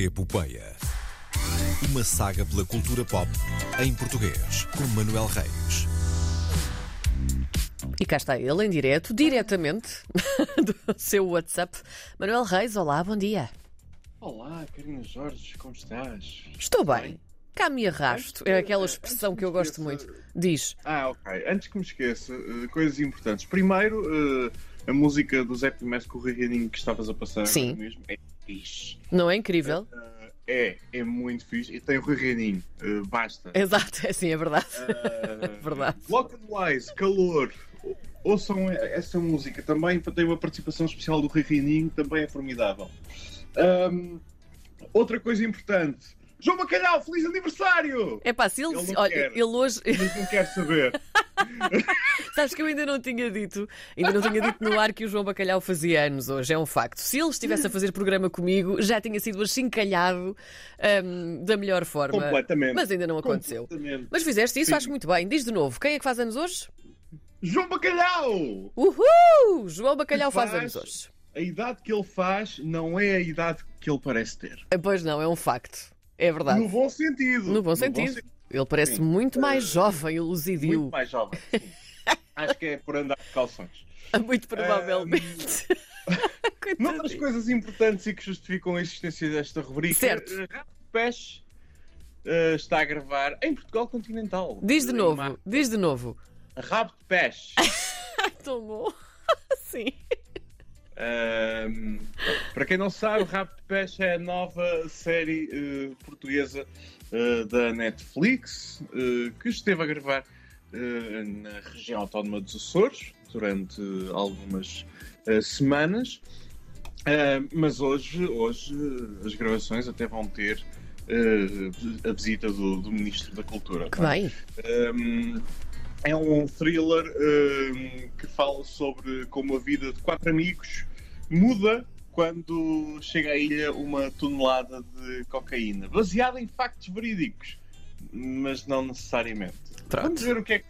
Epopeia. Uma saga pela cultura pop em português, com Manuel Reis. E cá está ele em direto, diretamente do seu WhatsApp. Manuel Reis, olá, bom dia. Olá, Karina Jorge, como estás? Estou bem. Cá me arrasto. É aquela expressão que eu gosto muito. Diz. Ah, ok. Antes que me esqueça, eh, coisas importantes. Primeiro, eh, a música do Zé Primeiro com o Rianinho que estavas a passar Sim. mesmo é fixe. Não é incrível? Eh, é, é muito fixe. E tem o Rianinho, uh, basta. Exato, é assim, é verdade. Uh, Verdade. Lock and Wise, calor. Ouçam essa música também, tem uma participação especial do Rianinho, também é formidável. Ahm, outra coisa importante. João Bacalhau, feliz aniversário! É pá, se ele, Ele não olha, quer. ele hoje. Mas não quero saber. Sabes que eu ainda não tinha dito, ainda não tinha dito no ar que o João Bacalhau fazia anos hoje, é um facto. Se ele estivesse a fazer programa comigo, já tinha sido achincalhado hum, da melhor forma. Completamente. Mas ainda não aconteceu. Mas fizeste isso, Sim. acho muito bem. Diz de novo, quem é que faz anos hoje? João Bacalhau! Uhul! João Bacalhau faz faz- anos hoje. A idade que ele faz não é a idade que ele parece ter. Pois não, é um facto. É verdade. No bom sentido. No bom sentido. Ele parece Sim. muito mais Eh, jovem luzidio. Muito mais jovem. sim. Acho que é por andar de calções. Muito provavelmente. Noutras Coitadinho. coisas importantes e que justificam a existência desta rubrica, Certo. Rato de Peixe eh, está a gravar em Portugal continental. Diz de novo, Mar- diz de novo. Rabo de Peixe. Bom. Sim. Ahm, para quem não sabe, Rabo de Peixe é a nova série eh, portuguesa eh, da Netflix eh, que esteve a gravar na região autónoma dos Açores durante algumas semanas. Mas hoje, hoje as gravações até vão ter a visita do, do Ministro da Cultura. Que é? bem. Um, é um thriller um, que fala sobre como a vida de quatro amigos muda quando chega à ilha uma tonelada de cocaína, baseada em factos verídicos, mas não necessariamente. Pronto. Vamos ver o que é que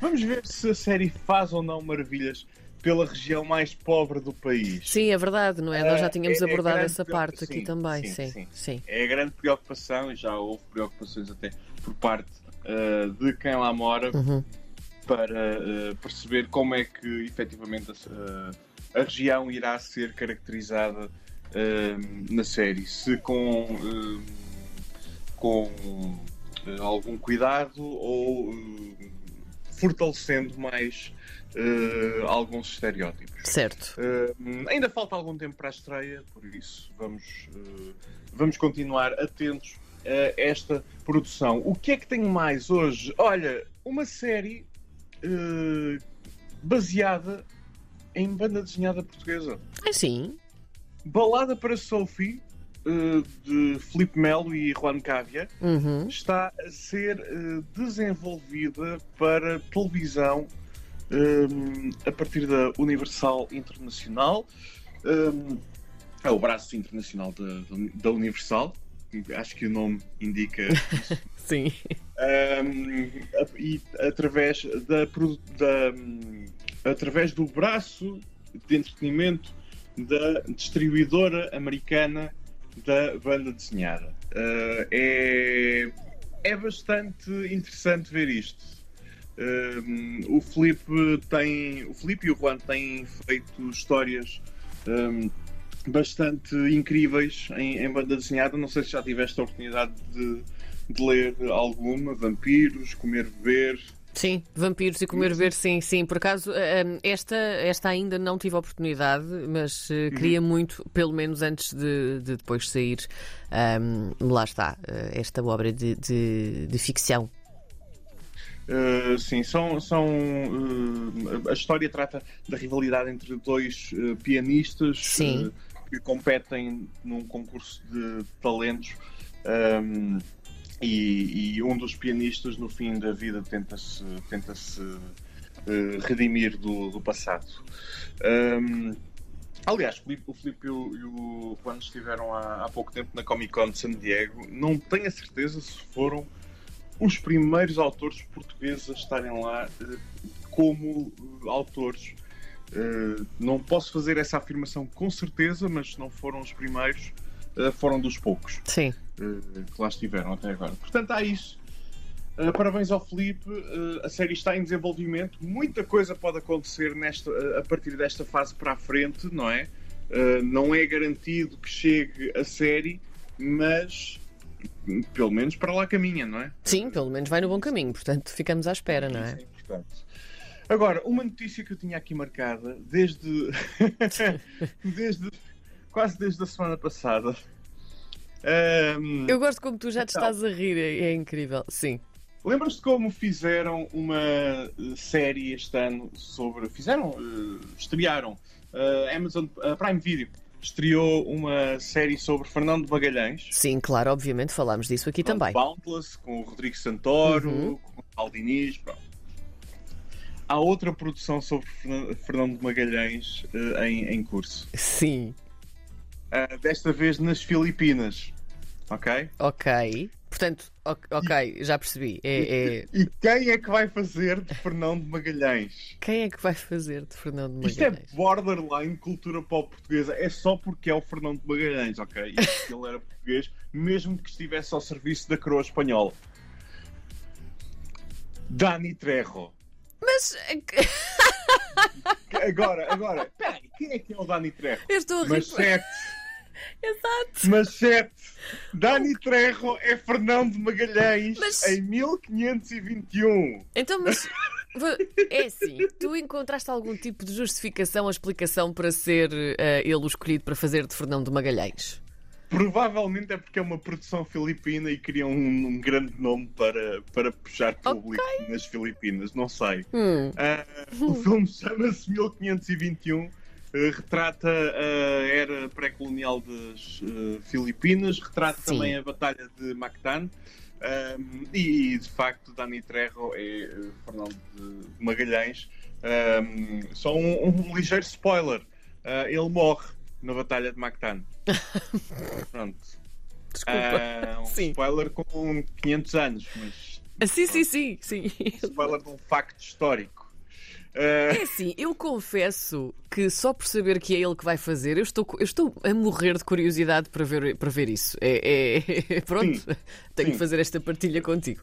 Vamos ver se a série faz ou não maravilhas pela região mais pobre do país. Sim, é verdade, não é? Nós já tínhamos É- é abordado essa parte aqui Sim, também. sim, Sim, sim. sim. É a grande preocupação, e já houve preocupações até por parte ah, de quem lá mora, Uhum. Para ah, perceber como é que efetivamente a, a região irá ser caracterizada ah, na série. Se com, com algum cuidado ou fortalecendo mais ah, alguns estereótipos. Certo. Uh, ainda falta algum tempo para a estreia, por isso vamos, uh, vamos continuar atentos a esta produção. O que é que tenho mais hoje? Olha, uma série uh, baseada em banda desenhada portuguesa. Ah, sim. Balada para Sophie, uh, de Filipe Melo e Juan Cávia, Uhum. está a ser uh, desenvolvida para televisão um, a partir da Universal Internacional. Um, é o braço internacional da, da Universal. Acho que o nome indica Sim. um, e através da, da, através do braço de entretenimento da distribuidora americana da banda desenhada. Uh, é, é bastante interessante ver isto. Um, o Felipe tem o Felipe e o Juan têm feito histórias um, bastante incríveis em, em banda desenhada. Não sei se já tiveste a oportunidade de, de ler alguma, Vampiros, Comer Beber. Sim, vampiros e comer ver, sim, sim. Por acaso, hum, esta, esta ainda não tive a oportunidade, mas eh, queria muito, pelo menos antes de, de depois sair, hum, lá está, eh, esta obra de, de, de ficção. Uh, sim, são. são uh, a história trata da rivalidade entre dois uh, pianistas Sim. Uh, que competem num concurso de talentos. um, e, e um dos pianistas, no fim da vida, tenta-se tenta uh, redimir do, do passado. Um, aliás, o Filipe- e o, e o estiveram há, há pouco tempo na Comic Con de San Diego. Não tenho a certeza se foram os primeiros autores portugueses a estarem lá eh, como eh, autores. Eh, não posso fazer essa afirmação com certeza, mas se não foram os primeiros, uh, foram dos poucos Sim. uh, que lá estiveram até agora. Portanto, há isso. Parabéns ao Felipe, a série está em desenvolvimento, muita coisa pode acontecer nesta, a partir desta fase para a frente, não é? Não é garantido que chegue a série, mas pelo menos para lá caminha, não é? Sim, pelo menos vai no bom caminho, portanto ficamos à espera, não é? Isso é importante. Agora, uma notícia que eu tinha aqui marcada desde, desde quase desde a semana passada. Ahm, Eu gosto como tu já te Então. estás a rir, é, é incrível. Sim. Lembras-te como fizeram uma eh, série este ano sobre. Fizeram? eh, estrearam. A Amazon a Prime Video estreou uma série sobre Fernando Magalhães. Sim, claro, obviamente falámos disso aqui também. Boundless, com o Rodrigo Santoro, Uhum. com o Paulo Diniz. pronto. Há outra produção sobre Fernan- Fernando Magalhães eh, em, em curso. Sim, Ah, desta vez nas Filipinas. Ok? ok. Portanto, ok, já percebi. É, é- E quem é que vai fazer de Fernando Magalhães? Quem é que vai fazer de Fernando Isto é Magalhães? borderline cultura pop portuguesa. É só porque é o Fernando Magalhães, ok? E ele era português, mesmo que estivesse ao serviço da coroa espanhola. Dani Trejo. Mas Agora, agora, peraí, quem é que é o Dani Trejo? eu estou a rir. Machete, Exato. machete. Dani Trejo é Fernando Magalhães Mas- em 1521. Então, mas é assim, tu encontraste algum tipo de justificação ou explicação para ser eh, ele o escolhido para fazer de Fernando Magalhães? Provavelmente é porque é uma produção filipina e queriam um, um grande nome para, para puxar público nas Filipinas, não sei. Hum, Ah, o filme chama-se 1521, eh, retrata a era pré-colonial das eh, Filipinas, retrata Sim. também a Batalha de Mactan. um, e, de facto, Dani Trejo é eh, Fernando de Magalhães. Um, só um, um ligeiro spoiler: Ah, ele morre na Batalha de Mactan. Pronto. desculpa. Ah, um Sim. spoiler com 500 anos, mas Ah, sim, sim, sim, sim. spoiler de um facto histórico. Ah, É assim, eu confesso que só por saber que é ele que vai fazer, eu estou, eu estou a morrer de curiosidade para ver, para ver isso. É, é- pronto, Sim. tenho Sim. que fazer esta partilha contigo.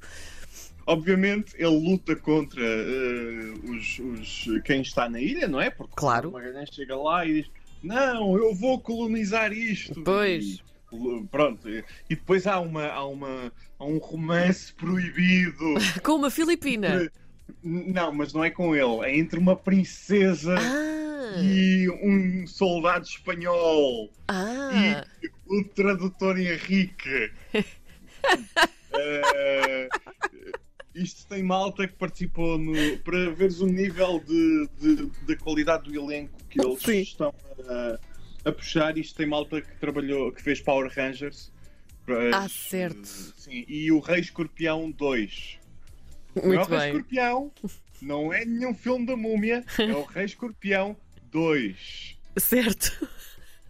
Obviamente ele luta contra eh, os, os- quem está na ilha, não é? Porque Claro. o Magalhães chega lá e diz: Não, eu vou colonizar isto. Pois. E, pronto. E depois há, uma, há, uma, há um romance proibido. Com uma Filipina. não, mas não é com ele. É entre uma princesa Ah, e um soldado espanhol. ah, E o tradutor Henrique. Eh, isto tem malta que participou no. Para veres o nível de, de- da qualidade do elenco que eles Sim. estão a, a puxar. Isto tem malta que trabalhou, que fez Power Rangers. Para- Ah, certo. Sim, e o Rei Escorpião 2. não é o muito Rei bem. Escorpião, não é nenhum filme da múmia, é o Rei Escorpião 2. Certo.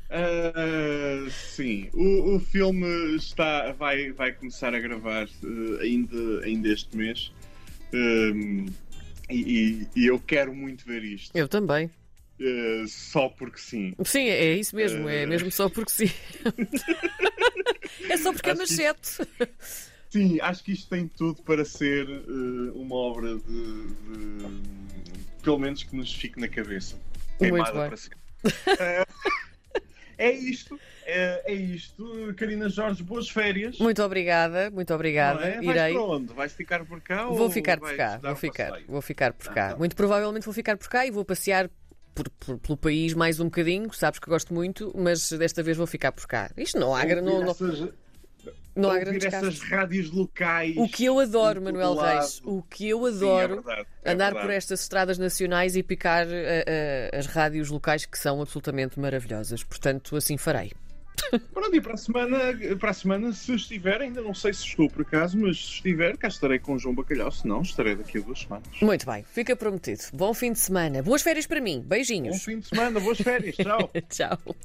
Ah, sim, o, o filme está, vai, vai começar a gravar eh, ainda, ainda este mês. Um, e, e- e eu quero muito ver isto, Eu também. eh, só porque sim. Sim, é isso mesmo, é mesmo só porque sim. é só porque é Acho que machete. Sim, acho que isto tem tudo para ser uma obra de, de- pelo menos que nos fique na cabeça. Queimada bem. para sempre. É isto, é, é isto. Karina Jorge, boas férias. Muito obrigada, muito obrigada. É? Vais Irei. para onde? Vais ficar por cá? Vou ou ficar por cá, vou um ficar, passeio? vou ficar por Ah, cá. tá. Muito provavelmente vou ficar por cá e vou passear por- por- pelo país mais um bocadinho. Sabes que gosto muito, mas desta vez vou ficar por cá. Isto não há, não, não, não há grandes essas rádios locais. O que eu adoro, Manuel lado. Reis, o que eu Sim, é adoro. verdade, é Andar verdade. por estas estradas nacionais e picar eh, eh, as rádios locais que são absolutamente maravilhosas. Portanto, assim farei. Pronto, e para a semana, para a semana, se estiver, ainda não sei se estou por acaso, mas se estiver, cá estarei com o João Bacalhau, se não, estarei daqui a duas semanas. Muito bem, fica prometido. Bom fim de semana. Boas férias para mim. Bom Beijinhos. fim de semana, boas férias, tchau. Tchau.